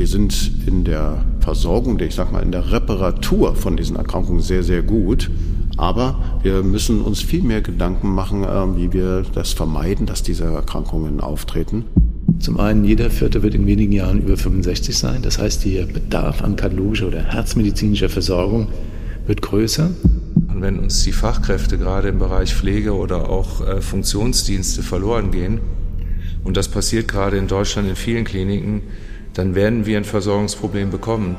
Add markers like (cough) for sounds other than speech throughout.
Wir sind in der Versorgung, ich sag mal, in der Reparatur von diesen Erkrankungen sehr, sehr gut. Aber wir müssen uns viel mehr Gedanken machen, äh, wie wir das vermeiden, dass diese Erkrankungen auftreten. Zum einen, jeder Vierte wird in wenigen Jahren über 65 sein. Das heißt, der Bedarf an kardiologischer oder herzmedizinischer Versorgung wird größer. Und wenn uns die Fachkräfte gerade im Bereich Pflege oder auch äh, Funktionsdienste verloren gehen, und das passiert gerade in Deutschland in vielen Kliniken, dann werden wir ein Versorgungsproblem bekommen.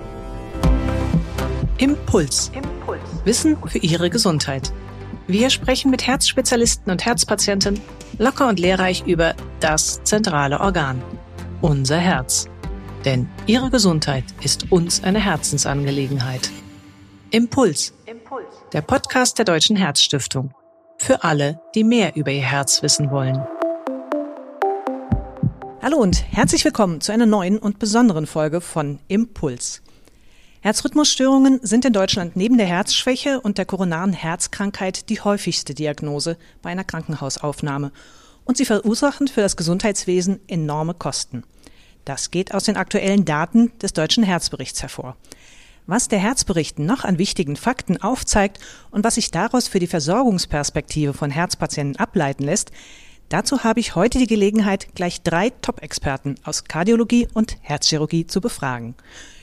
Impuls. Impuls. Wissen für Ihre Gesundheit. Wir sprechen mit Herzspezialisten und Herzpatienten locker und lehrreich über das zentrale Organ, unser Herz. Denn Ihre Gesundheit ist uns eine Herzensangelegenheit. Impuls. Impuls. Der Podcast der Deutschen Herzstiftung. Für alle, die mehr über ihr Herz wissen wollen. Hallo und herzlich willkommen zu einer neuen und besonderen Folge von Impuls. Herzrhythmusstörungen sind in Deutschland neben der Herzschwäche und der koronaren Herzkrankheit die häufigste Diagnose bei einer Krankenhausaufnahme und sie verursachen für das Gesundheitswesen enorme Kosten. Das geht aus den aktuellen Daten des deutschen Herzberichts hervor. Was der Herzbericht noch an wichtigen Fakten aufzeigt und was sich daraus für die Versorgungsperspektive von Herzpatienten ableiten lässt, Dazu habe ich heute die Gelegenheit, gleich drei Top-Experten aus Kardiologie und Herzchirurgie zu befragen.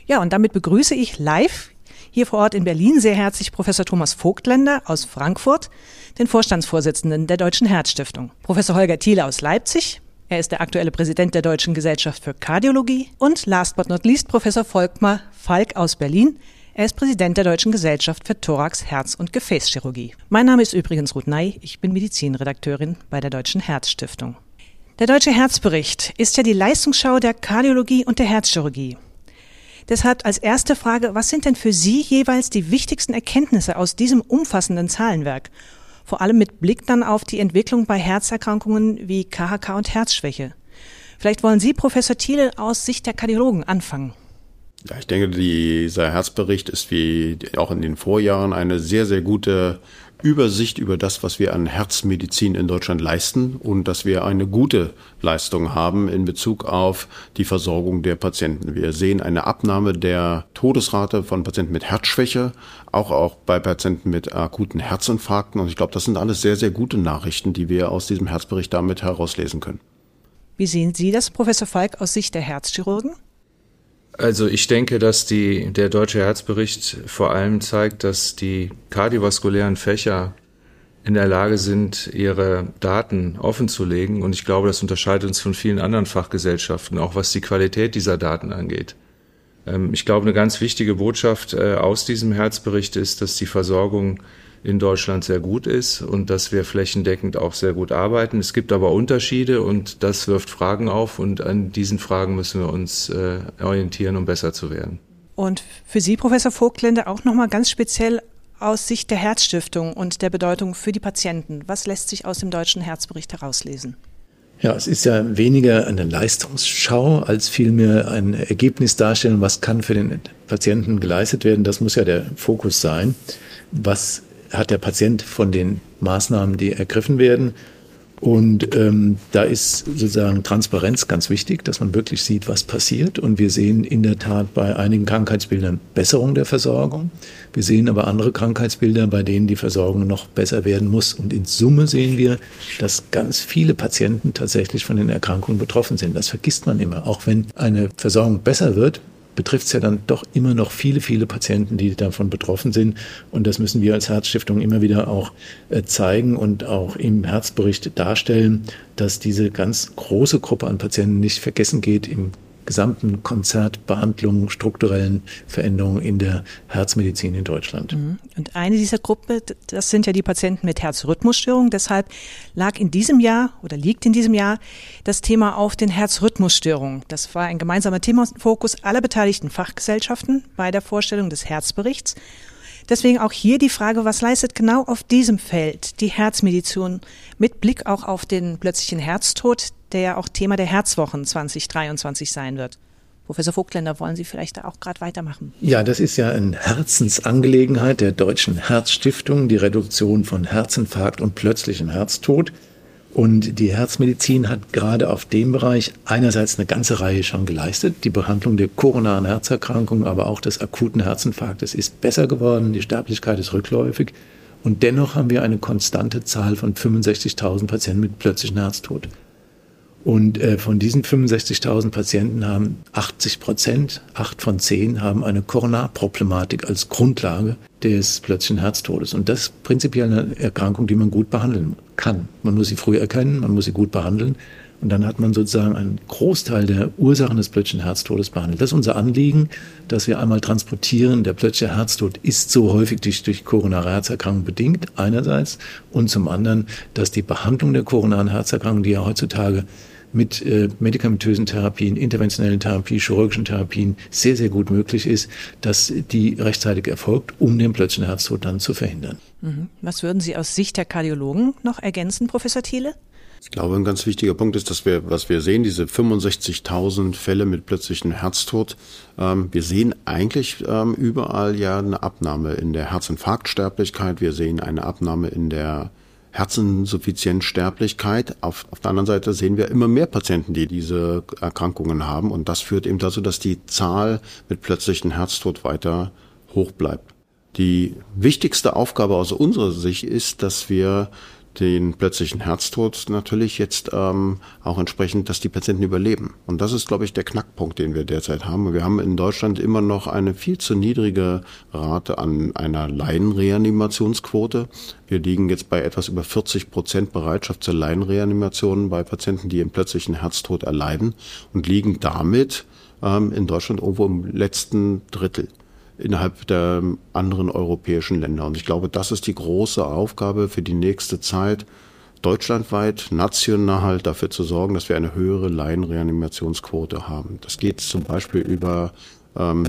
Ja, und damit begrüße ich live hier vor Ort in Berlin sehr herzlich Professor Thomas Vogtländer aus Frankfurt, den Vorstandsvorsitzenden der Deutschen Herzstiftung, Professor Holger Thiele aus Leipzig, er ist der aktuelle Präsident der Deutschen Gesellschaft für Kardiologie und last but not least Professor Volkmar Falk aus Berlin, er ist Präsident der Deutschen Gesellschaft für Thorax, Herz- und Gefäßchirurgie. Mein Name ist übrigens Ruth Ney, ich bin Medizinredakteurin bei der Deutschen Herzstiftung. Der Deutsche Herzbericht ist ja die Leistungsschau der Kardiologie und der Herzchirurgie. Deshalb als erste Frage, was sind denn für Sie jeweils die wichtigsten Erkenntnisse aus diesem umfassenden Zahlenwerk? Vor allem mit Blick dann auf die Entwicklung bei Herzerkrankungen wie KHK und Herzschwäche. Vielleicht wollen Sie, Professor Thiele, aus Sicht der Kardiologen anfangen. Ja, ich denke, dieser Herzbericht ist wie auch in den Vorjahren eine sehr, sehr gute Übersicht über das, was wir an Herzmedizin in Deutschland leisten und dass wir eine gute Leistung haben in Bezug auf die Versorgung der Patienten. Wir sehen eine Abnahme der Todesrate von Patienten mit Herzschwäche, auch, auch bei Patienten mit akuten Herzinfarkten. Und ich glaube, das sind alles sehr, sehr gute Nachrichten, die wir aus diesem Herzbericht damit herauslesen können. Wie sehen Sie das, Professor Falk, aus Sicht der Herzchirurgen? Also ich denke, dass die, der deutsche Herzbericht vor allem zeigt, dass die kardiovaskulären Fächer in der Lage sind, ihre Daten offenzulegen. Und ich glaube, das unterscheidet uns von vielen anderen Fachgesellschaften, auch was die Qualität dieser Daten angeht. Ähm, ich glaube, eine ganz wichtige Botschaft äh, aus diesem Herzbericht ist, dass die Versorgung in Deutschland sehr gut ist und dass wir flächendeckend auch sehr gut arbeiten. Es gibt aber Unterschiede und das wirft Fragen auf und an diesen Fragen müssen wir uns äh, orientieren, um besser zu werden. Und für Sie, Professor Vogtländer, auch nochmal ganz speziell aus Sicht der Herzstiftung und der Bedeutung für die Patienten. Was lässt sich aus dem deutschen Herzbericht herauslesen? Ja, es ist ja weniger eine Leistungsschau als vielmehr ein Ergebnis darstellen, was kann für den Patienten geleistet werden. Das muss ja der Fokus sein. Was hat der Patient von den Maßnahmen, die ergriffen werden. Und ähm, da ist sozusagen Transparenz ganz wichtig, dass man wirklich sieht, was passiert. Und wir sehen in der Tat bei einigen Krankheitsbildern Besserung der Versorgung. Wir sehen aber andere Krankheitsbilder, bei denen die Versorgung noch besser werden muss. Und in Summe sehen wir, dass ganz viele Patienten tatsächlich von den Erkrankungen betroffen sind. Das vergisst man immer. Auch wenn eine Versorgung besser wird, betrifft es ja dann doch immer noch viele, viele Patienten, die davon betroffen sind. Und das müssen wir als Herzstiftung immer wieder auch äh, zeigen und auch im Herzbericht darstellen, dass diese ganz große Gruppe an Patienten nicht vergessen geht im gesamten Konzert Behandlungen, strukturellen Veränderungen in der Herzmedizin in Deutschland. Mhm. Und eine dieser Gruppe, das sind ja die Patienten mit Herzrhythmusstörungen. Deshalb lag in diesem Jahr oder liegt in diesem Jahr das Thema auf den Herzrhythmusstörungen. Das war ein gemeinsamer Themenfokus aller beteiligten Fachgesellschaften bei der Vorstellung des Herzberichts. Deswegen auch hier die Frage, was leistet genau auf diesem Feld die Herzmedizin mit Blick auch auf den plötzlichen Herztod, der ja auch Thema der Herzwochen 2023 sein wird. Professor Vogtländer, wollen Sie vielleicht da auch gerade weitermachen? Ja, das ist ja eine Herzensangelegenheit der Deutschen Herzstiftung, die Reduktion von Herzinfarkt und plötzlichem Herztod. Und die Herzmedizin hat gerade auf dem Bereich einerseits eine ganze Reihe schon geleistet. Die Behandlung der koronaren Herzerkrankung, aber auch des akuten Herzinfarktes ist besser geworden. Die Sterblichkeit ist rückläufig. Und dennoch haben wir eine konstante Zahl von 65.000 Patienten mit plötzlichen Herztod. Und äh, von diesen 65.000 Patienten haben 80 Prozent, acht von zehn, haben eine Koronarproblematik als Grundlage des plötzlichen Herztodes. Und das ist prinzipiell eine Erkrankung, die man gut behandeln kann. Man muss sie früh erkennen, man muss sie gut behandeln. Und dann hat man sozusagen einen Großteil der Ursachen des plötzlichen Herztodes behandelt. Das ist unser Anliegen, dass wir einmal transportieren, der plötzliche Herztod ist so häufig durch, durch koronare Herzerkrankung bedingt, einerseits, und zum anderen, dass die Behandlung der koronaren Herzerkrankung, die ja heutzutage mit äh, medikamentösen Therapien, interventionellen Therapien, chirurgischen Therapien sehr, sehr gut möglich ist, dass die rechtzeitig erfolgt, um den plötzlichen Herztod dann zu verhindern. Mhm. Was würden Sie aus Sicht der Kardiologen noch ergänzen, Professor Thiele? Ich glaube, ein ganz wichtiger Punkt ist, dass wir, was wir sehen, diese 65.000 Fälle mit plötzlichem Herztod. Ähm, wir sehen eigentlich ähm, überall ja eine Abnahme in der Herzinfarktsterblichkeit. Wir sehen eine Abnahme in der Herzinsuffizienzsterblichkeit. Auf, auf der anderen Seite sehen wir immer mehr Patienten, die diese Erkrankungen haben. Und das führt eben dazu, dass die Zahl mit plötzlichem Herztod weiter hoch bleibt. Die wichtigste Aufgabe aus unserer Sicht ist, dass wir den plötzlichen Herztod natürlich jetzt ähm, auch entsprechend, dass die Patienten überleben. Und das ist, glaube ich, der Knackpunkt, den wir derzeit haben. Wir haben in Deutschland immer noch eine viel zu niedrige Rate an einer Laienreanimationsquote. Wir liegen jetzt bei etwas über 40 Prozent Bereitschaft zur Laienreanimation bei Patienten, die einen plötzlichen Herztod erleiden und liegen damit ähm, in Deutschland irgendwo im letzten Drittel innerhalb der anderen europäischen Länder. Und ich glaube, das ist die große Aufgabe für die nächste Zeit, deutschlandweit, national dafür zu sorgen, dass wir eine höhere Laienreanimationsquote haben. Das geht zum Beispiel über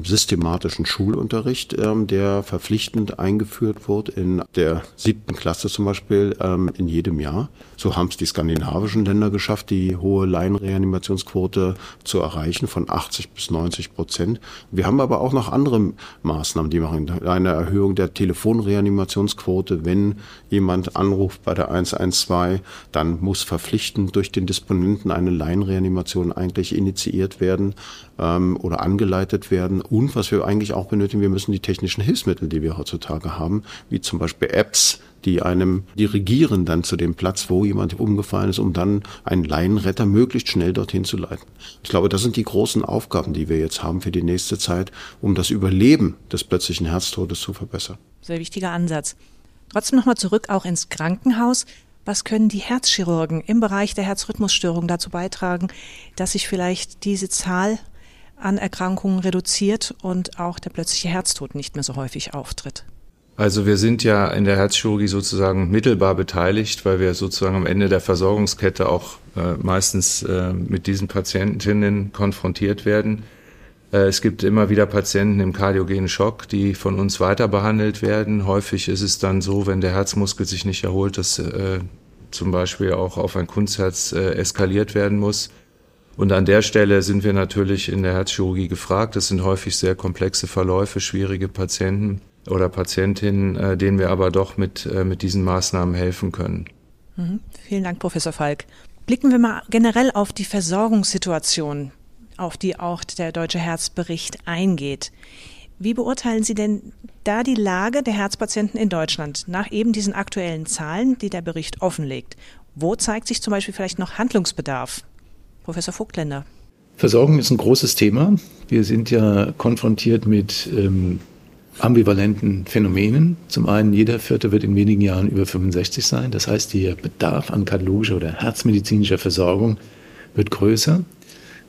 systematischen Schulunterricht, ähm, der verpflichtend eingeführt wird in der siebten Klasse zum Beispiel ähm, in jedem Jahr. So haben es die skandinavischen Länder geschafft, die hohe Laienreanimationsquote zu erreichen von 80 bis 90 Prozent. Wir haben aber auch noch andere Maßnahmen, die machen. Eine Erhöhung der Telefonreanimationsquote. Wenn jemand anruft bei der 112, dann muss verpflichtend durch den Disponenten eine Laienreanimation eigentlich initiiert werden ähm, oder angeleitet werden. Und was wir eigentlich auch benötigen, wir müssen die technischen Hilfsmittel, die wir heutzutage haben, wie zum Beispiel Apps, die einem dirigieren dann zu dem Platz, wo jemand umgefallen ist, um dann einen Laienretter möglichst schnell dorthin zu leiten. Ich glaube, das sind die großen Aufgaben, die wir jetzt haben für die nächste Zeit, um das Überleben des plötzlichen Herztodes zu verbessern. Sehr wichtiger Ansatz. Trotzdem nochmal zurück auch ins Krankenhaus. Was können die Herzchirurgen im Bereich der Herzrhythmusstörung dazu beitragen, dass sich vielleicht diese Zahl an Erkrankungen reduziert und auch der plötzliche Herztod nicht mehr so häufig auftritt? Also wir sind ja in der Herzchirurgie sozusagen mittelbar beteiligt, weil wir sozusagen am Ende der Versorgungskette auch äh, meistens äh, mit diesen Patientinnen konfrontiert werden. Äh, es gibt immer wieder Patienten im kardiogenen Schock, die von uns weiter behandelt werden. Häufig ist es dann so, wenn der Herzmuskel sich nicht erholt, dass äh, zum Beispiel auch auf ein Kunstherz äh, eskaliert werden muss. Und an der Stelle sind wir natürlich in der Herzchirurgie gefragt. Das sind häufig sehr komplexe Verläufe, schwierige Patienten oder Patientinnen, äh, denen wir aber doch mit, äh, mit diesen Maßnahmen helfen können. Mhm. Vielen Dank, Professor Falk. Blicken wir mal generell auf die Versorgungssituation, auf die auch der Deutsche Herzbericht eingeht. Wie beurteilen Sie denn da die Lage der Herzpatienten in Deutschland nach eben diesen aktuellen Zahlen, die der Bericht offenlegt? Wo zeigt sich zum Beispiel vielleicht noch Handlungsbedarf? Professor Vogtländer. Versorgung ist ein großes Thema. Wir sind ja konfrontiert mit ähm, ambivalenten Phänomenen. Zum einen, jeder Vierte wird in wenigen Jahren über 65 sein. Das heißt, der Bedarf an kardiologischer oder herzmedizinischer Versorgung wird größer.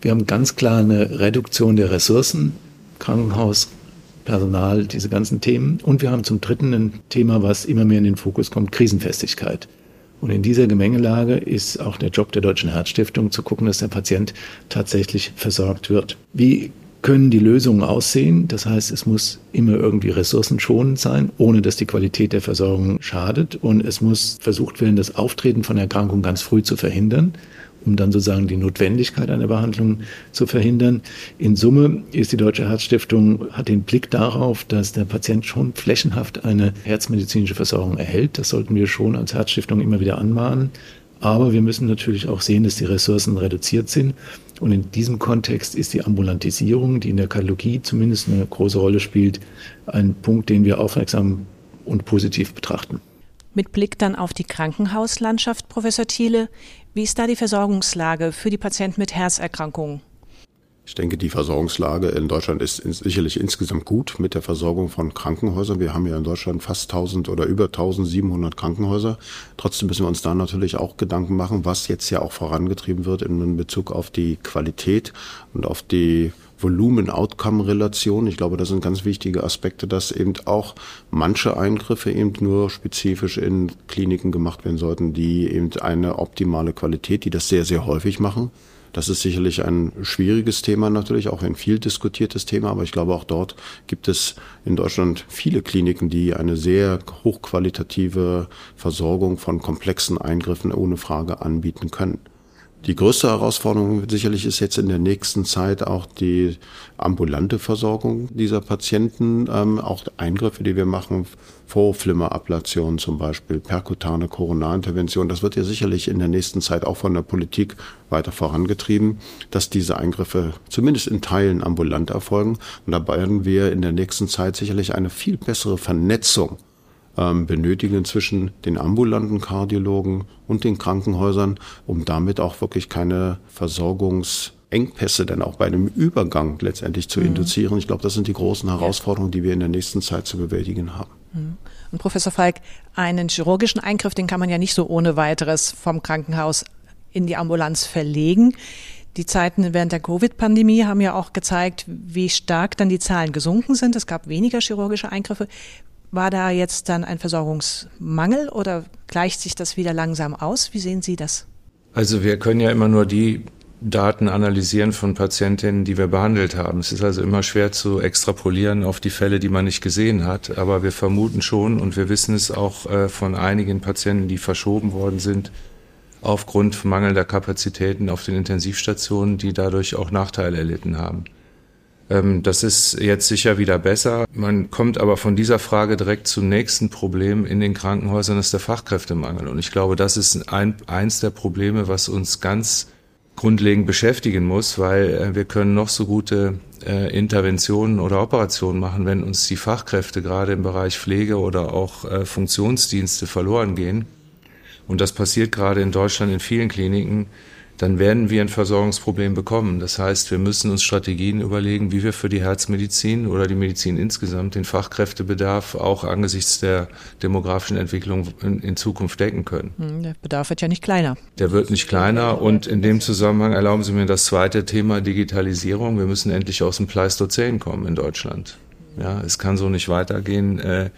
Wir haben ganz klar eine Reduktion der Ressourcen, Krankenhaus, Personal, diese ganzen Themen. Und wir haben zum Dritten ein Thema, was immer mehr in den Fokus kommt, Krisenfestigkeit. Und in dieser Gemengelage ist auch der Job der Deutschen Herzstiftung zu gucken, dass der Patient tatsächlich versorgt wird. Wie können die Lösungen aussehen. Das heißt, es muss immer irgendwie ressourcenschonend sein, ohne dass die Qualität der Versorgung schadet. Und es muss versucht werden, das Auftreten von Erkrankungen ganz früh zu verhindern, um dann sozusagen die Notwendigkeit einer Behandlung zu verhindern. In Summe ist die Deutsche Herzstiftung, hat den Blick darauf, dass der Patient schon flächenhaft eine herzmedizinische Versorgung erhält. Das sollten wir schon als Herzstiftung immer wieder anmahnen. Aber wir müssen natürlich auch sehen, dass die Ressourcen reduziert sind. Und in diesem Kontext ist die Ambulantisierung, die in der Kardiologie zumindest eine große Rolle spielt, ein Punkt, den wir aufmerksam und positiv betrachten. Mit Blick dann auf die Krankenhauslandschaft, Professor Thiele, wie ist da die Versorgungslage für die Patienten mit Herzerkrankungen? Ich denke, die Versorgungslage in Deutschland ist sicherlich insgesamt gut mit der Versorgung von Krankenhäusern. Wir haben ja in Deutschland fast 1000 oder über 1700 Krankenhäuser. Trotzdem müssen wir uns da natürlich auch Gedanken machen, was jetzt ja auch vorangetrieben wird in Bezug auf die Qualität und auf die Volumen-Outcome-Relation. Ich glaube, das sind ganz wichtige Aspekte, dass eben auch manche Eingriffe eben nur spezifisch in Kliniken gemacht werden sollten, die eben eine optimale Qualität, die das sehr, sehr häufig machen, das ist sicherlich ein schwieriges Thema natürlich, auch ein viel diskutiertes Thema, aber ich glaube auch dort gibt es in Deutschland viele Kliniken, die eine sehr hochqualitative Versorgung von komplexen Eingriffen ohne Frage anbieten können. Die größte Herausforderung sicherlich ist jetzt in der nächsten Zeit auch die ambulante Versorgung dieser Patienten, ähm, auch Eingriffe, die wir machen, Vorflimmerablation zum Beispiel, perkutane Koronarintervention. Das wird ja sicherlich in der nächsten Zeit auch von der Politik weiter vorangetrieben, dass diese Eingriffe zumindest in Teilen ambulant erfolgen. Und dabei werden wir in der nächsten Zeit sicherlich eine viel bessere Vernetzung benötigen zwischen den ambulanten Kardiologen und den Krankenhäusern, um damit auch wirklich keine Versorgungsengpässe dann auch bei einem Übergang letztendlich zu mhm. induzieren. Ich glaube, das sind die großen Herausforderungen, die wir in der nächsten Zeit zu bewältigen haben. Mhm. Und Professor Falk, einen chirurgischen Eingriff, den kann man ja nicht so ohne weiteres vom Krankenhaus in die Ambulanz verlegen. Die Zeiten während der Covid-Pandemie haben ja auch gezeigt, wie stark dann die Zahlen gesunken sind. Es gab weniger chirurgische Eingriffe. War da jetzt dann ein Versorgungsmangel oder gleicht sich das wieder langsam aus? Wie sehen Sie das? Also wir können ja immer nur die Daten analysieren von Patientinnen, die wir behandelt haben. Es ist also immer schwer zu extrapolieren auf die Fälle, die man nicht gesehen hat. Aber wir vermuten schon und wir wissen es auch äh, von einigen Patienten, die verschoben worden sind, aufgrund mangelnder Kapazitäten auf den Intensivstationen, die dadurch auch Nachteile erlitten haben. Ähm, das ist jetzt sicher wieder besser. Man kommt aber von dieser Frage direkt zum nächsten Problem in den Krankenhäusern, das ist der Fachkräftemangel. Und ich glaube, das ist ein, eins der Probleme, was uns ganz grundlegend beschäftigen muss, weil äh, wir können noch so gute äh, Interventionen oder Operationen machen, wenn uns die Fachkräfte gerade im Bereich Pflege oder auch äh, Funktionsdienste verloren gehen. Und das passiert gerade in Deutschland in vielen Kliniken dann werden wir ein Versorgungsproblem bekommen. Das heißt, wir müssen uns Strategien überlegen, wie wir für die Herzmedizin oder die Medizin insgesamt den Fachkräftebedarf auch angesichts der demografischen Entwicklung in, in Zukunft decken können. Hm, der Bedarf wird ja nicht kleiner. Der wird nicht kleiner und in dem Zusammenhang erlauben Sie mir das zweite Thema Digitalisierung. Wir müssen endlich aus dem Pleistozän kommen in Deutschland. Ja, es kann so nicht weitergehen. Äh,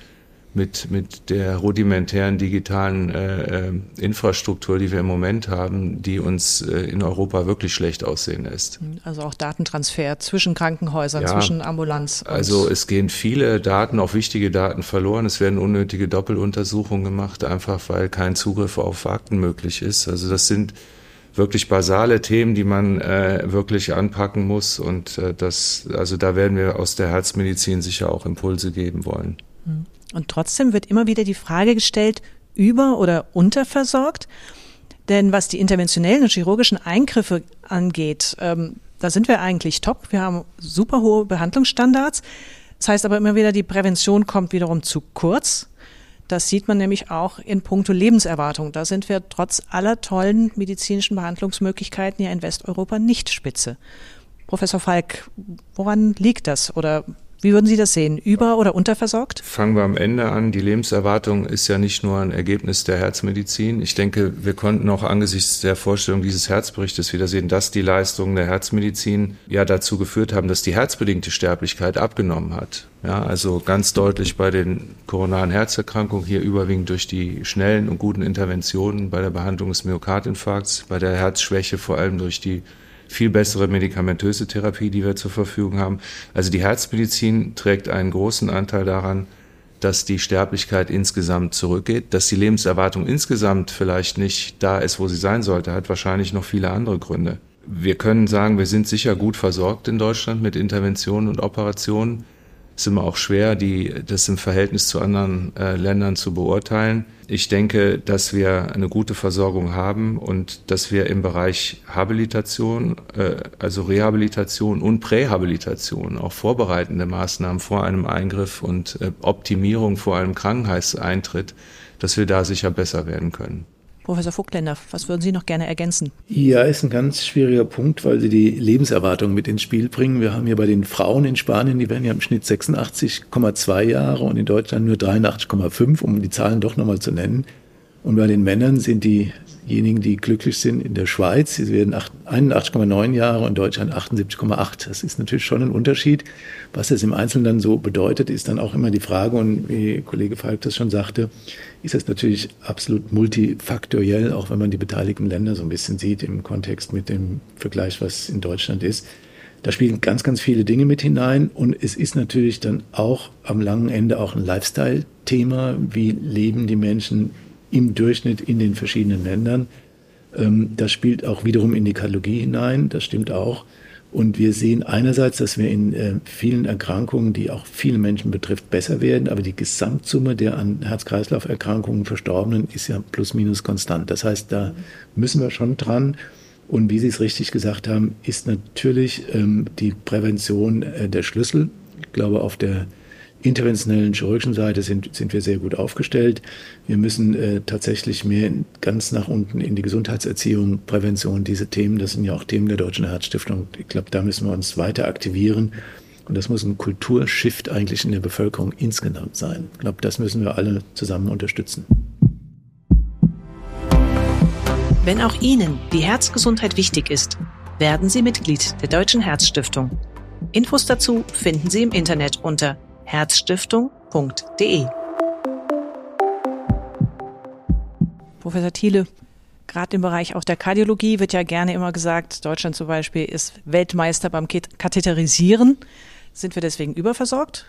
mit, mit der rudimentären digitalen äh, äh, Infrastruktur, die wir im Moment haben, die uns äh, in Europa wirklich schlecht aussehen lässt. Also auch Datentransfer zwischen Krankenhäusern, ja, zwischen Ambulanz. Also es gehen viele Daten, auch wichtige Daten verloren. Es werden unnötige Doppeluntersuchungen gemacht, einfach weil kein Zugriff auf Akten möglich ist. Also das sind wirklich basale Themen, die man äh, wirklich anpacken muss. Und äh, das, also da werden wir aus der Herzmedizin sicher auch Impulse geben wollen. Mhm. Und trotzdem wird immer wieder die Frage gestellt, über- oder unterversorgt. Denn was die interventionellen und chirurgischen Eingriffe angeht, ähm, da sind wir eigentlich top. Wir haben super hohe Behandlungsstandards. Das heißt aber immer wieder, die Prävention kommt wiederum zu kurz. Das sieht man nämlich auch in puncto Lebenserwartung. Da sind wir trotz aller tollen medizinischen Behandlungsmöglichkeiten ja in Westeuropa nicht spitze. Professor Falk, woran liegt das? Oder wie würden Sie das sehen? Über- oder unterversorgt? Fangen wir am Ende an. Die Lebenserwartung ist ja nicht nur ein Ergebnis der Herzmedizin. Ich denke, wir konnten auch angesichts der Vorstellung dieses Herzberichtes wieder sehen, dass die Leistungen der Herzmedizin ja dazu geführt haben, dass die herzbedingte Sterblichkeit abgenommen hat. Ja, also ganz deutlich bei den koronaren Herzerkrankungen hier überwiegend durch die schnellen und guten Interventionen bei der Behandlung des Myokardinfarkts, bei der Herzschwäche vor allem durch die viel bessere medikamentöse Therapie, die wir zur Verfügung haben. Also die Herzmedizin trägt einen großen Anteil daran, dass die Sterblichkeit insgesamt zurückgeht, dass die Lebenserwartung insgesamt vielleicht nicht da ist, wo sie sein sollte, hat wahrscheinlich noch viele andere Gründe. Wir können sagen, wir sind sicher gut versorgt in Deutschland mit Interventionen und Operationen. Ist immer auch schwer, die, das im Verhältnis zu anderen äh, Ländern zu beurteilen. Ich denke, dass wir eine gute Versorgung haben und dass wir im Bereich Habilitation, äh, also Rehabilitation und Prähabilitation, auch vorbereitende Maßnahmen vor einem Eingriff und äh, Optimierung vor einem Krankenhauseintritt, dass wir da sicher besser werden können. Professor Vogtländer, was würden Sie noch gerne ergänzen? Ja, ist ein ganz schwieriger Punkt, weil Sie die Lebenserwartung mit ins Spiel bringen. Wir haben hier bei den Frauen in Spanien, die werden ja im Schnitt 86,2 Jahre und in Deutschland nur 83,5, um die Zahlen doch nochmal zu nennen. Und bei den Männern sind diejenigen, die glücklich sind in der Schweiz, sie werden 81,9 Jahre und Deutschland 78,8. Das ist natürlich schon ein Unterschied. Was das im Einzelnen dann so bedeutet, ist dann auch immer die Frage, und wie Kollege Falk das schon sagte, ist das natürlich absolut multifaktoriell, auch wenn man die beteiligten Länder so ein bisschen sieht im Kontext mit dem Vergleich, was in Deutschland ist. Da spielen ganz, ganz viele Dinge mit hinein und es ist natürlich dann auch am langen Ende auch ein Lifestyle-Thema. Wie leben die Menschen im Durchschnitt in den verschiedenen Ländern? Ähm, das spielt auch wiederum in die Kardiologie hinein, das stimmt auch. Und wir sehen einerseits, dass wir in äh, vielen Erkrankungen, die auch viele Menschen betrifft, besser werden, aber die Gesamtsumme der an Herz-Kreislauf-Erkrankungen Verstorbenen ist ja plus minus konstant. Das heißt, da müssen wir schon dran. Und wie Sie es richtig gesagt haben, ist natürlich ähm, die Prävention äh, der Schlüssel. Ich glaube, auf der interventionellen chirurgischen Seite sind, sind wir sehr gut aufgestellt. Wir müssen äh, tatsächlich mehr ganz nach unten in die Gesundheitserziehung, Prävention, diese Themen, das sind ja auch Themen der Deutschen Herzstiftung. Ich glaube, da müssen wir uns weiter aktivieren. Und das muss ein Kulturshift eigentlich in der Bevölkerung insgesamt sein. Ich glaube, das müssen wir alle zusammen unterstützen. Wenn auch Ihnen die Herzgesundheit wichtig ist, werden Sie Mitglied der Deutschen Herzstiftung. Infos dazu finden Sie im Internet unter herzstiftung.de. Professor Thiele, gerade im Bereich auch der Kardiologie wird ja gerne immer gesagt, Deutschland zum Beispiel ist Weltmeister beim Katheterisieren. Sind wir deswegen überversorgt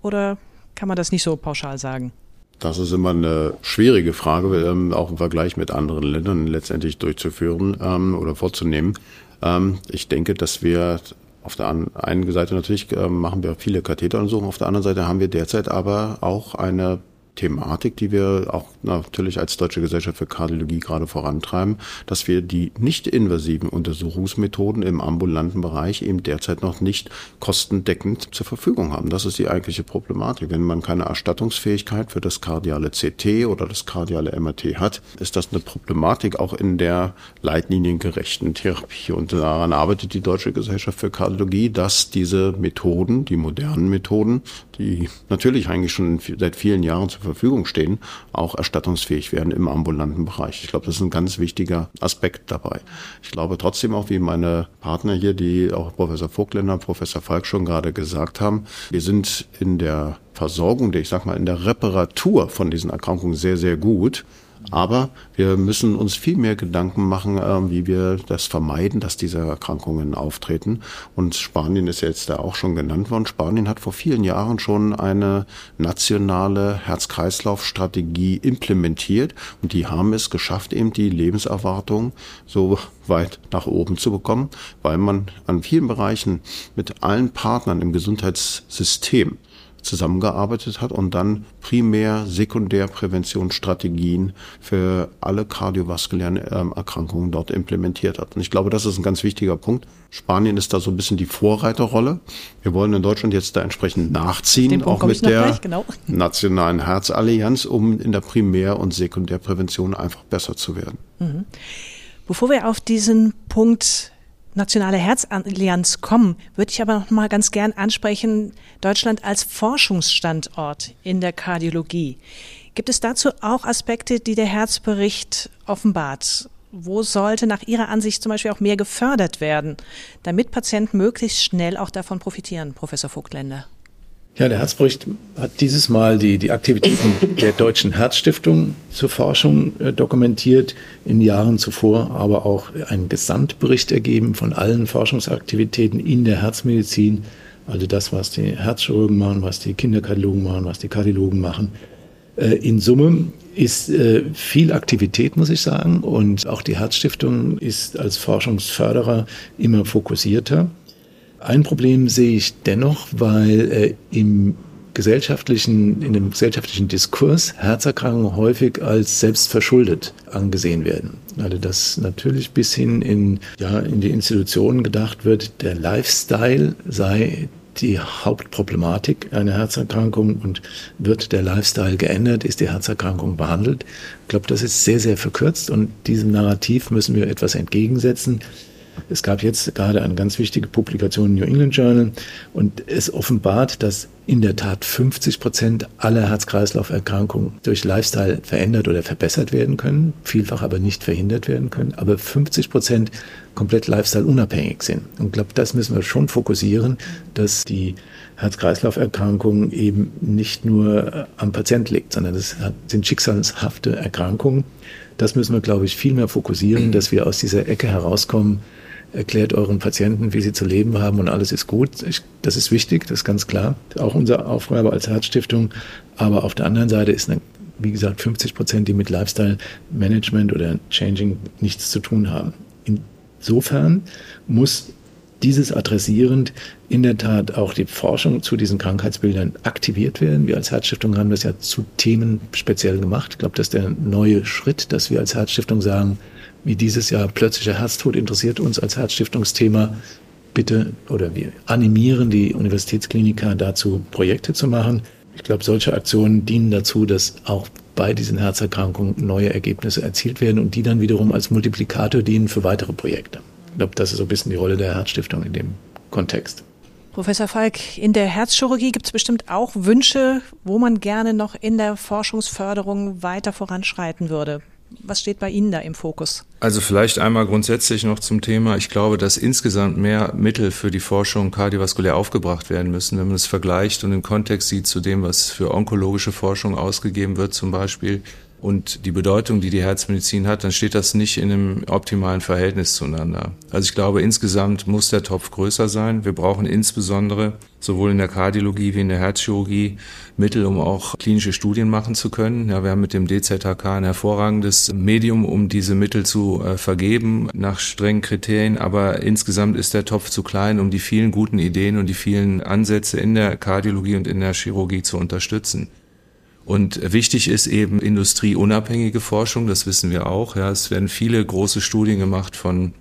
oder kann man das nicht so pauschal sagen? Das ist immer eine schwierige Frage, ähm, auch im Vergleich mit anderen Ländern letztendlich durchzuführen ähm, oder vorzunehmen. Ähm, ich denke, dass wir auf der einen Seite natürlich äh, machen wir viele Katheteruntersuchungen, auf der anderen Seite haben wir derzeit aber auch eine Thematik, die wir auch natürlich als Deutsche Gesellschaft für Kardiologie gerade vorantreiben, dass wir die nicht invasiven Untersuchungsmethoden im ambulanten Bereich eben derzeit noch nicht kostendeckend zur Verfügung haben. Das ist die eigentliche Problematik. Wenn man keine Erstattungsfähigkeit für das kardiale CT oder das kardiale MRT hat, ist das eine Problematik auch in der leitliniengerechten Therapie. Und daran arbeitet die Deutsche Gesellschaft für Kardiologie, dass diese Methoden, die modernen Methoden, die natürlich eigentlich schon seit vielen Jahren zur Verfügung stehen, auch erstattungsfähig werden im ambulanten Bereich. Ich glaube, das ist ein ganz wichtiger Aspekt dabei. Ich glaube trotzdem auch, wie meine Partner hier, die auch Professor Vogtländer, Professor Falk schon gerade gesagt haben, wir sind in der Versorgung, ich sag mal, in der Reparatur von diesen Erkrankungen sehr, sehr gut. Aber wir müssen uns viel mehr Gedanken machen, äh, wie wir das vermeiden, dass diese Erkrankungen auftreten. Und Spanien ist jetzt da auch schon genannt worden. Spanien hat vor vielen Jahren schon eine nationale Herz-Kreislauf-Strategie implementiert. Und die haben es geschafft, eben die Lebenserwartung so weit nach oben zu bekommen, weil man an vielen Bereichen mit allen Partnern im Gesundheitssystem zusammengearbeitet hat und dann primär Sekundärpräventionsstrategien für alle kardiovaskulären ähm, Erkrankungen dort implementiert hat. Und ich glaube, das ist ein ganz wichtiger Punkt. Spanien ist da so ein bisschen die Vorreiterrolle. Wir wollen in Deutschland jetzt da entsprechend nachziehen, auch mit der gleich, genau. (laughs) Nationalen Herzallianz, um in der Primär- und Sekundärprävention einfach besser zu werden. Mhm. Bevor wir auf diesen Punkt nationale Herzallianz kommen, würde ich aber noch mal ganz gern ansprechen, Deutschland als Forschungsstandort in der Kardiologie. Gibt es dazu auch Aspekte, die der Herzbericht offenbart? Wo sollte nach Ihrer Ansicht zum Beispiel auch mehr gefördert werden, damit Patienten möglichst schnell auch davon profitieren, Professor Vogtländer? Ja, der Herzbericht hat dieses Mal die, die Aktivitäten der Deutschen Herzstiftung zur Forschung äh, dokumentiert, in Jahren zuvor aber auch einen Gesamtbericht ergeben von allen Forschungsaktivitäten in der Herzmedizin, also das, was die Herzchirurgen machen, was die Kinderkardiologen machen, was die Kardiologen machen. Äh, in Summe ist äh, viel Aktivität, muss ich sagen, und auch die Herzstiftung ist als Forschungsförderer immer fokussierter. Ein Problem sehe ich dennoch, weil äh, im gesellschaftlichen, in dem gesellschaftlichen Diskurs Herzerkrankungen häufig als selbstverschuldet angesehen werden. Also dass natürlich bis hin in, ja, in die Institutionen gedacht wird, der Lifestyle sei die Hauptproblematik einer Herzerkrankung und wird der Lifestyle geändert, ist die Herzerkrankung behandelt. Ich glaube, das ist sehr, sehr verkürzt und diesem Narrativ müssen wir etwas entgegensetzen. Es gab jetzt gerade eine ganz wichtige Publikation im New England Journal und es offenbart, dass in der Tat 50 Prozent aller Herz-Kreislauf-Erkrankungen durch Lifestyle verändert oder verbessert werden können, vielfach aber nicht verhindert werden können, aber 50 Prozent komplett Lifestyle-unabhängig sind. Und ich glaube, das müssen wir schon fokussieren, dass die Herz-Kreislauf-Erkrankung eben nicht nur am Patient liegt, sondern das sind schicksalshafte Erkrankungen. Das müssen wir, glaube ich, viel mehr fokussieren, dass wir aus dieser Ecke herauskommen, erklärt euren Patienten, wie sie zu leben haben und alles ist gut. Ich, das ist wichtig, das ist ganz klar. Auch unsere Aufgabe als Herzstiftung. Aber auf der anderen Seite ist, eine, wie gesagt, 50 Prozent, die mit Lifestyle Management oder Changing nichts zu tun haben. Insofern muss dieses adressierend in der Tat auch die Forschung zu diesen Krankheitsbildern aktiviert werden. Wir als Herzstiftung haben das ja zu Themen speziell gemacht. Ich glaube, das ist der neue Schritt, dass wir als Herzstiftung sagen, wie dieses Jahr plötzlicher Herztod interessiert uns als Herzstiftungsthema. Bitte oder wir animieren die Universitätskliniker dazu, Projekte zu machen. Ich glaube, solche Aktionen dienen dazu, dass auch bei diesen Herzerkrankungen neue Ergebnisse erzielt werden und die dann wiederum als Multiplikator dienen für weitere Projekte. Ich glaube, das ist so ein bisschen die Rolle der Herzstiftung in dem Kontext. Professor Falk, in der Herzchirurgie gibt es bestimmt auch Wünsche, wo man gerne noch in der Forschungsförderung weiter voranschreiten würde. Was steht bei Ihnen da im Fokus? Also vielleicht einmal grundsätzlich noch zum Thema. Ich glaube, dass insgesamt mehr Mittel für die Forschung kardiovaskulär aufgebracht werden müssen, wenn man es vergleicht und im Kontext sieht zu dem, was für onkologische Forschung ausgegeben wird zum Beispiel und die Bedeutung, die die Herzmedizin hat, dann steht das nicht in einem optimalen Verhältnis zueinander. Also ich glaube, insgesamt muss der Topf größer sein. Wir brauchen insbesondere sowohl in der Kardiologie wie in der Herzchirurgie Mittel, um auch klinische Studien machen zu können. Ja, wir haben mit dem DZHK ein hervorragendes Medium, um diese Mittel zu äh, vergeben nach strengen Kriterien. Aber insgesamt ist der Topf zu klein, um die vielen guten Ideen und die vielen Ansätze in der Kardiologie und in der Chirurgie zu unterstützen. Und wichtig ist eben industrieunabhängige Forschung, das wissen wir auch. Ja, es werden viele große Studien gemacht von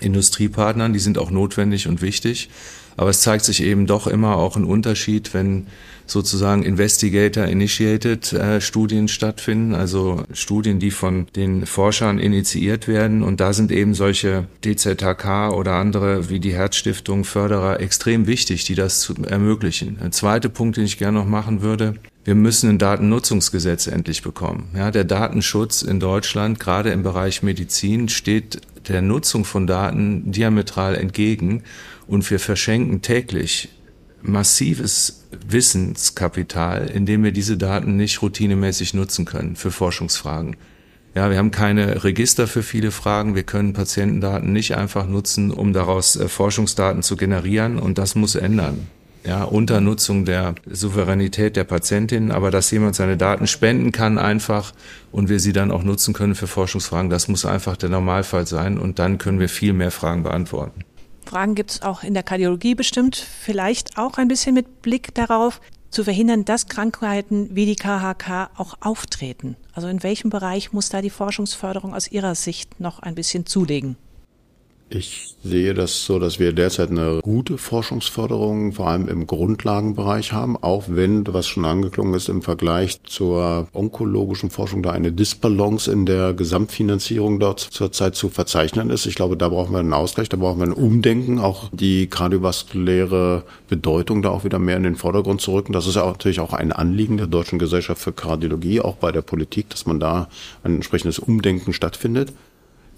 Industriepartnern, die sind auch notwendig und wichtig. Aber es zeigt sich eben doch immer auch ein Unterschied, wenn sozusagen Investigator-Initiated äh, Studien stattfinden, also Studien, die von den Forschern initiiert werden. Und da sind eben solche DZHK oder andere wie die Herzstiftung Förderer extrem wichtig, die das ermöglichen. Ein zweiter Punkt, den ich gerne noch machen würde, wir müssen ein Datennutzungsgesetz endlich bekommen. Ja, der Datenschutz in Deutschland, gerade im Bereich Medizin, steht der Nutzung von Daten diametral entgegen und wir verschenken täglich massives Wissenskapital, indem wir diese Daten nicht routinemäßig nutzen können für Forschungsfragen. Ja, wir haben keine Register für viele Fragen. Wir können Patientendaten nicht einfach nutzen, um daraus äh, Forschungsdaten zu generieren. Und das muss ändern ja, unter Nutzung der Souveränität der Patientin, aber dass jemand seine Daten spenden kann einfach und wir sie dann auch nutzen können für Forschungsfragen, das muss einfach der Normalfall sein und dann können wir viel mehr Fragen beantworten. Fragen gibt es auch in der Kardiologie bestimmt, vielleicht auch ein bisschen mit Blick darauf, zu verhindern, dass Krankheiten wie die KHK auch auftreten. Also in welchem Bereich muss da die Forschungsförderung aus Ihrer Sicht noch ein bisschen zulegen? Ich sehe das so, dass wir derzeit eine gute Forschungsförderung, vor allem im Grundlagenbereich haben, auch wenn, was schon angeklungen ist, im Vergleich zur onkologischen Forschung da eine Disbalance in der Gesamtfinanzierung dort zurzeit zu verzeichnen ist. Ich glaube, da brauchen wir einen Ausgleich, da brauchen wir ein Umdenken, auch die kardiovaskuläre Bedeutung da auch wieder mehr in den Vordergrund zu rücken. Das ist ja natürlich auch ein Anliegen der Deutschen Gesellschaft für Kardiologie, auch bei der Politik, dass man da ein entsprechendes Umdenken stattfindet.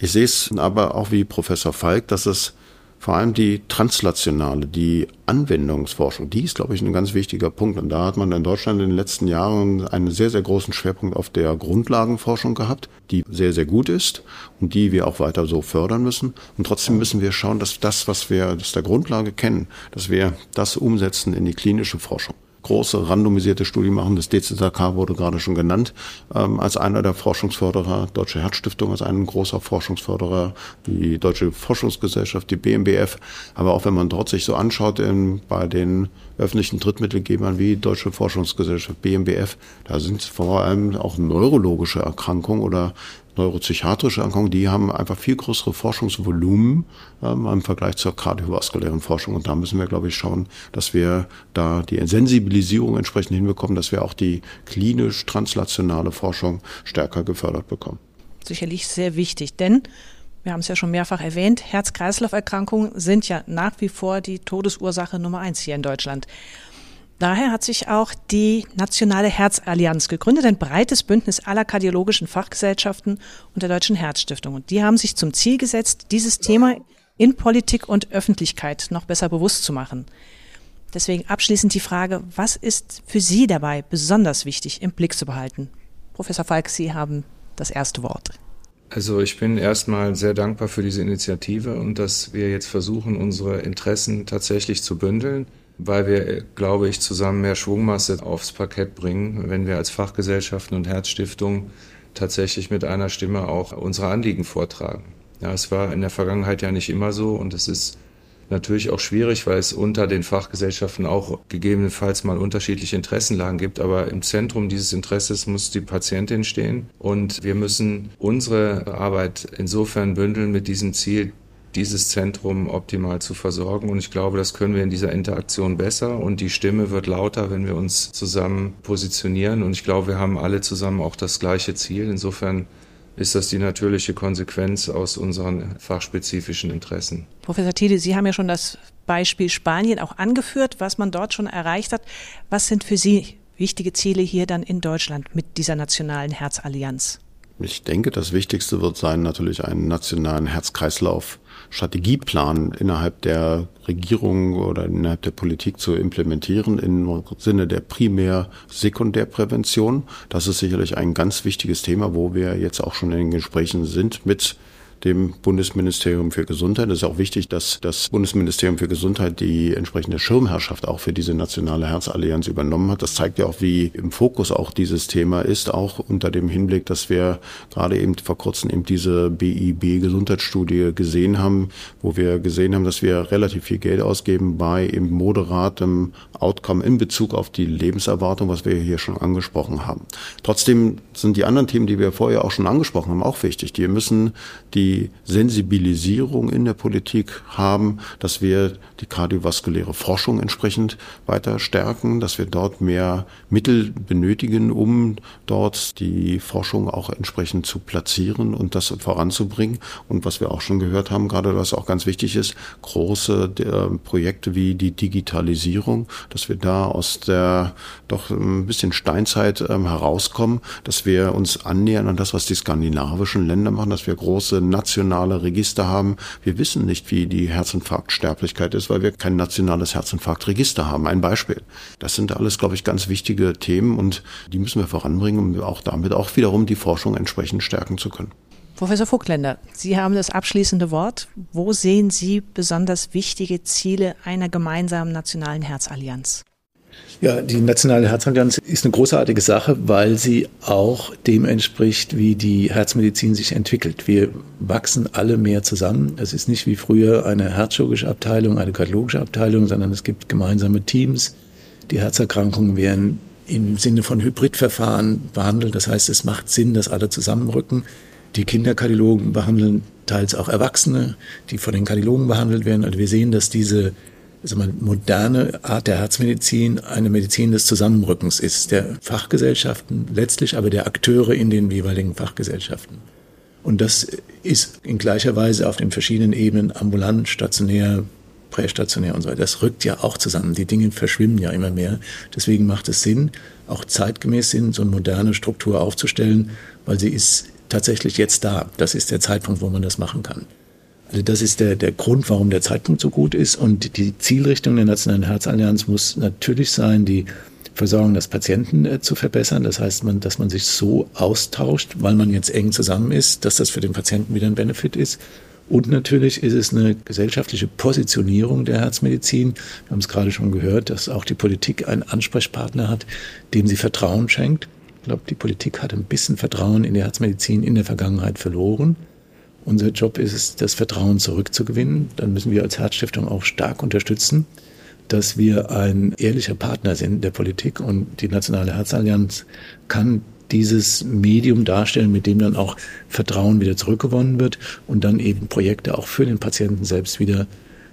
Ich sehe es aber auch wie Professor Falk, dass es vor allem die translationale, die Anwendungsforschung, die ist, glaube ich, ein ganz wichtiger Punkt. Und da hat man in Deutschland in den letzten Jahren einen sehr, sehr großen Schwerpunkt auf der Grundlagenforschung gehabt, die sehr, sehr gut ist und die wir auch weiter so fördern müssen. Und trotzdem müssen wir schauen, dass das, was wir aus der Grundlage kennen, dass wir das umsetzen in die klinische Forschung. Große randomisierte Studie machen. Das DZK wurde gerade schon genannt ähm, als einer der Forschungsförderer, Deutsche Herzstiftung als ein großer Forschungsförderer, die Deutsche Forschungsgesellschaft, die BMBF. Aber auch wenn man dort sich so anschaut in, bei den öffentlichen Drittmittelgebern wie Deutsche Forschungsgesellschaft, BMBF, da sind vor allem auch neurologische Erkrankungen oder neuropsychiatrische Erkrankungen, die haben einfach viel größere Forschungsvolumen ähm, im Vergleich zur kardiovaskulären Forschung. Und da müssen wir, glaube ich, schauen, dass wir da die Sensibilisierung entsprechend hinbekommen, dass wir auch die klinisch translationale Forschung stärker gefördert bekommen. Sicherlich sehr wichtig, denn wir haben es ja schon mehrfach erwähnt, Herz-Kreislauf-Erkrankungen sind ja nach wie vor die Todesursache Nummer eins hier in Deutschland. Daher hat sich auch die Nationale Herzallianz gegründet, ein breites Bündnis aller kardiologischen Fachgesellschaften und der Deutschen Herzstiftung. Und die haben sich zum Ziel gesetzt, dieses Thema in Politik und Öffentlichkeit noch besser bewusst zu machen. Deswegen abschließend die Frage, was ist für Sie dabei besonders wichtig im Blick zu behalten? Professor Falk, Sie haben das erste Wort. Also ich bin erstmal sehr dankbar für diese Initiative und dass wir jetzt versuchen, unsere Interessen tatsächlich zu bündeln weil wir, glaube ich, zusammen mehr Schwungmasse aufs Parkett bringen, wenn wir als Fachgesellschaften und Herzstiftung tatsächlich mit einer Stimme auch unsere Anliegen vortragen. Ja, es war in der Vergangenheit ja nicht immer so und es ist natürlich auch schwierig, weil es unter den Fachgesellschaften auch gegebenenfalls mal unterschiedliche Interessenlagen gibt. Aber im Zentrum dieses Interesses muss die Patientin stehen und wir müssen unsere Arbeit insofern bündeln mit diesem Ziel, dieses Zentrum optimal zu versorgen. Und ich glaube, das können wir in dieser Interaktion besser und die Stimme wird lauter, wenn wir uns zusammen positionieren. Und ich glaube, wir haben alle zusammen auch das gleiche Ziel. Insofern ist das die natürliche Konsequenz aus unseren fachspezifischen Interessen. Professor Thiele, Sie haben ja schon das Beispiel Spanien auch angeführt, was man dort schon erreicht hat. Was sind für Sie wichtige Ziele hier dann in Deutschland mit dieser nationalen Herzallianz? Ich denke, das Wichtigste wird sein, natürlich einen nationalen Herzkreislauf Strategieplan innerhalb der Regierung oder innerhalb der Politik zu implementieren im Sinne der Primär-Sekundärprävention. Das ist sicherlich ein ganz wichtiges Thema, wo wir jetzt auch schon in den Gesprächen sind mit dem Bundesministerium für Gesundheit. Es ist auch wichtig, dass das Bundesministerium für Gesundheit die entsprechende Schirmherrschaft auch für diese nationale Herzallianz übernommen hat. Das zeigt ja auch, wie im Fokus auch dieses Thema ist, auch unter dem Hinblick, dass wir gerade eben vor kurzem eben diese BIB Gesundheitsstudie gesehen haben, wo wir gesehen haben, dass wir relativ viel Geld ausgeben bei eben moderatem Outcome in Bezug auf die Lebenserwartung, was wir hier schon angesprochen haben. Trotzdem sind die anderen Themen, die wir vorher auch schon angesprochen haben, auch wichtig. Die müssen die die Sensibilisierung in der Politik haben, dass wir die kardiovaskuläre Forschung entsprechend weiter stärken, dass wir dort mehr Mittel benötigen, um dort die Forschung auch entsprechend zu platzieren und das voranzubringen. Und was wir auch schon gehört haben, gerade was auch ganz wichtig ist, große äh, Projekte wie die Digitalisierung, dass wir da aus der doch ein bisschen Steinzeit ähm, herauskommen, dass wir uns annähern an das, was die skandinavischen Länder machen, dass wir große nationale Register haben. Wir wissen nicht, wie die Herzinfarktsterblichkeit ist, weil wir kein nationales Herzinfarktregister haben. Ein Beispiel. Das sind alles, glaube ich, ganz wichtige Themen und die müssen wir voranbringen, um auch damit auch wiederum die Forschung entsprechend stärken zu können. Professor Vogtländer, Sie haben das abschließende Wort. Wo sehen Sie besonders wichtige Ziele einer gemeinsamen nationalen Herzallianz? Ja, die Nationale Herzallianz ist eine großartige Sache, weil sie auch dem entspricht, wie die Herzmedizin sich entwickelt. Wir wachsen alle mehr zusammen. Es ist nicht wie früher eine herzchirurgische Abteilung, eine kardiologische Abteilung, sondern es gibt gemeinsame Teams. Die Herzerkrankungen werden im Sinne von Hybridverfahren behandelt. Das heißt, es macht Sinn, dass alle zusammenrücken. Die Kinderkardiologen behandeln teils auch Erwachsene, die von den Kardiologen behandelt werden. Also wir sehen, dass diese also eine moderne Art der Herzmedizin eine Medizin des Zusammenrückens ist, der Fachgesellschaften letztlich, aber der Akteure in den jeweiligen Fachgesellschaften. Und das ist in gleicher Weise auf den verschiedenen Ebenen ambulant, stationär, prästationär und so weiter. Das rückt ja auch zusammen. Die Dinge verschwimmen ja immer mehr. Deswegen macht es Sinn, auch zeitgemäß Sinn, so eine moderne Struktur aufzustellen, weil sie ist tatsächlich jetzt da. Das ist der Zeitpunkt, wo man das machen kann. Also das ist der, der Grund, warum der Zeitpunkt so gut ist. Und die Zielrichtung der Nationalen Herzallianz muss natürlich sein, die Versorgung des Patienten äh, zu verbessern. Das heißt, man, dass man sich so austauscht, weil man jetzt eng zusammen ist, dass das für den Patienten wieder ein Benefit ist. Und natürlich ist es eine gesellschaftliche Positionierung der Herzmedizin. Wir haben es gerade schon gehört, dass auch die Politik einen Ansprechpartner hat, dem sie Vertrauen schenkt. Ich glaube, die Politik hat ein bisschen Vertrauen in die Herzmedizin in der Vergangenheit verloren. Unser Job ist es, das Vertrauen zurückzugewinnen. Dann müssen wir als Herzstiftung auch stark unterstützen, dass wir ein ehrlicher Partner sind der Politik und die Nationale Herzallianz kann dieses Medium darstellen, mit dem dann auch Vertrauen wieder zurückgewonnen wird und dann eben Projekte auch für den Patienten selbst wieder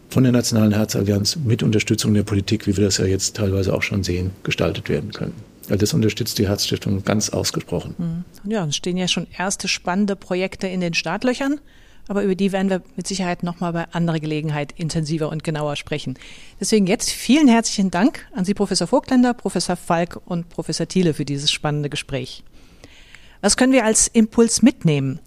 von der Nationalen Herzallianz mit Unterstützung der Politik, wie wir das ja jetzt teilweise auch schon sehen, gestaltet werden können. Also das unterstützt die Herzstiftung ganz ausgesprochen. Hm. Ja, es stehen ja schon erste spannende Projekte in den Startlöchern aber über die werden wir mit Sicherheit nochmal bei anderer Gelegenheit intensiver und genauer sprechen. Deswegen jetzt vielen herzlichen Dank an Sie, Professor Vogtländer, Professor Falk und Professor Thiele für dieses spannende Gespräch. Was können wir als Impuls mitnehmen?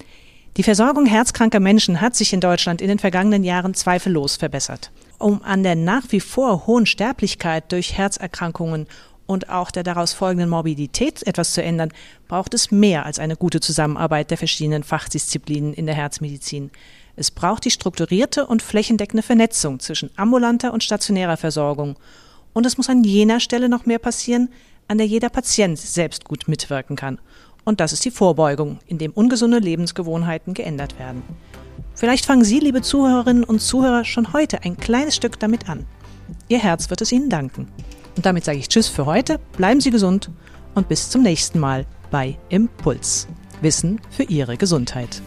Die Versorgung herzkranker Menschen hat sich in Deutschland in den vergangenen Jahren zweifellos verbessert. Um an der nach wie vor hohen Sterblichkeit durch Herzerkrankungen und auch der daraus folgenden Morbidität etwas zu ändern, braucht es mehr als eine gute Zusammenarbeit der verschiedenen Fachdisziplinen in der Herzmedizin. Es braucht die strukturierte und flächendeckende Vernetzung zwischen ambulanter und stationärer Versorgung. Und es muss an jener Stelle noch mehr passieren, an der jeder Patient selbst gut mitwirken kann. Und das ist die Vorbeugung, indem ungesunde Lebensgewohnheiten geändert werden. Vielleicht fangen Sie, liebe Zuhörerinnen und Zuhörer, schon heute ein kleines Stück damit an. Ihr Herz wird es Ihnen danken. Und damit sage ich Tschüss für heute, bleiben Sie gesund und bis zum nächsten Mal bei Impuls. Wissen für Ihre Gesundheit.